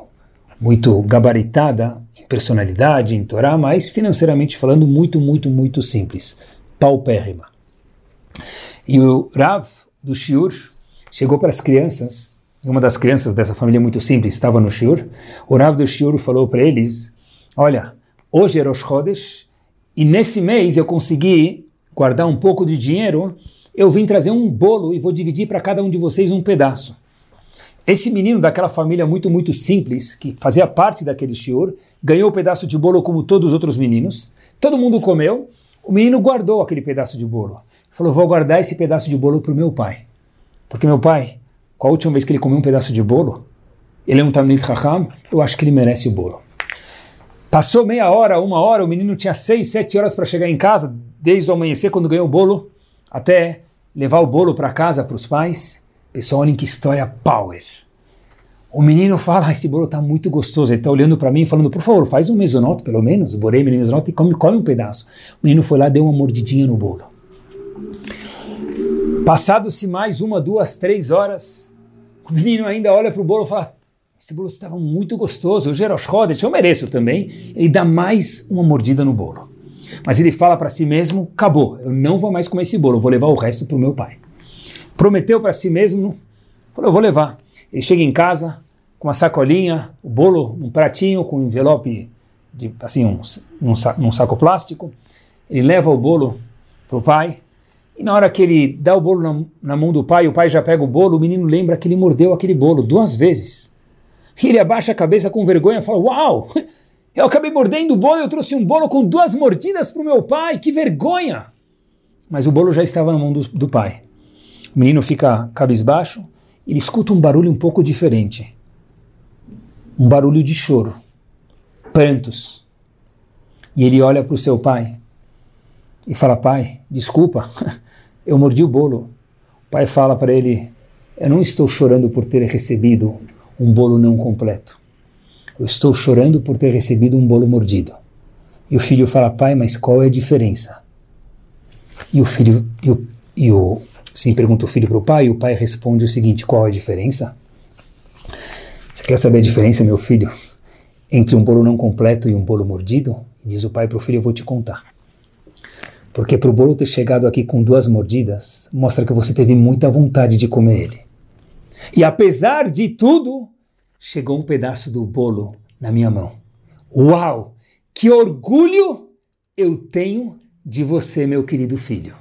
muito gabaritada em personalidade, em Torá, mas financeiramente falando muito, muito, muito simples, paupérrima. E o Rav do Shiur chegou para as crianças, uma das crianças dessa família muito simples estava no Shiur, o Rav do Shiur falou para eles, olha, hoje é Rosh Chodesh, e nesse mês eu consegui guardar um pouco de dinheiro, eu vim trazer um bolo e vou dividir para cada um de vocês um pedaço. Esse menino daquela família muito, muito simples, que fazia parte daquele shiur, ganhou o um pedaço de bolo como todos os outros meninos. Todo mundo comeu. O menino guardou aquele pedaço de bolo. Falou, vou guardar esse pedaço de bolo para o meu pai. Porque meu pai, qual a última vez que ele comeu um pedaço de bolo? Ele é um Talmud Chacham, eu acho que ele merece o bolo. Passou meia hora, uma hora, o menino tinha seis, sete horas para chegar em casa, desde o amanhecer, quando ganhou o bolo, até levar o bolo para casa para os pais. Pessoal, olhem que história power. O menino fala, ah, esse bolo está muito gostoso. Ele está olhando para mim falando, por favor, faz um mesonoto, pelo menos. Borei meu mesonoto e come, come um pedaço. O menino foi lá, deu uma mordidinha no bolo. Passado-se mais uma, duas, três horas, o menino ainda olha para o bolo e fala, esse bolo estava muito gostoso, o Gerosh Hodesh, eu mereço também. Ele dá mais uma mordida no bolo. Mas ele fala para si mesmo: acabou, eu não vou mais comer esse bolo, vou levar o resto para o meu pai. Prometeu para si mesmo: falou, eu vou levar. Ele chega em casa com uma sacolinha, o bolo, um pratinho com um envelope, de, assim, um, um, um saco plástico. Ele leva o bolo para o pai. E na hora que ele dá o bolo na, na mão do pai, o pai já pega o bolo, o menino lembra que ele mordeu aquele bolo duas vezes. E ele abaixa a cabeça com vergonha e fala: Uau! Eu acabei mordendo o bolo, eu trouxe um bolo com duas mordidas para o meu pai, que vergonha! Mas o bolo já estava na mão do, do pai. O menino fica cabisbaixo, ele escuta um barulho um pouco diferente. Um barulho de choro, prantos. E ele olha para o seu pai e fala: Pai, desculpa, eu mordi o bolo. O pai fala para ele: Eu não estou chorando por ter recebido um bolo não completo. Eu estou chorando por ter recebido um bolo mordido. E o filho fala, pai, mas qual é a diferença? E o filho, e o, e o sim, pergunta o filho para o pai, e o pai responde o seguinte: qual a diferença? Você quer saber a diferença, meu filho, entre um bolo não completo e um bolo mordido? Diz o pai para o filho: eu vou te contar. Porque para o bolo ter chegado aqui com duas mordidas, mostra que você teve muita vontade de comer ele. E apesar de tudo, chegou um pedaço do bolo na minha mão. Uau! Que orgulho eu tenho de você, meu querido filho.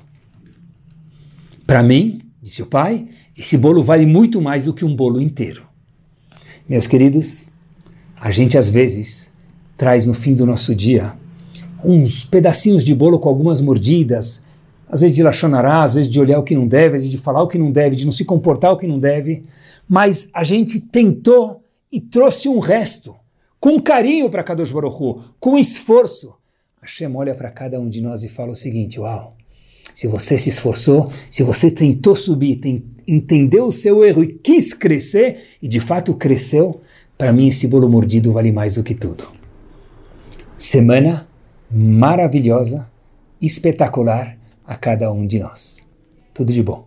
Para mim, disse o pai, esse bolo vale muito mais do que um bolo inteiro. Meus queridos, a gente às vezes traz no fim do nosso dia uns pedacinhos de bolo com algumas mordidas, às vezes de lachonará, às vezes de olhar o que não deve, às vezes de falar o que não deve, de não se comportar o que não deve, mas a gente tentou e trouxe um resto, com carinho para Kadosh Baruch Hu, com esforço. Hashem olha para cada um de nós e fala o seguinte, uau, se você se esforçou, se você tentou subir, tem, entendeu o seu erro e quis crescer, e de fato cresceu, para mim esse bolo mordido vale mais do que tudo. Semana maravilhosa, espetacular a cada um de nós. Tudo de bom.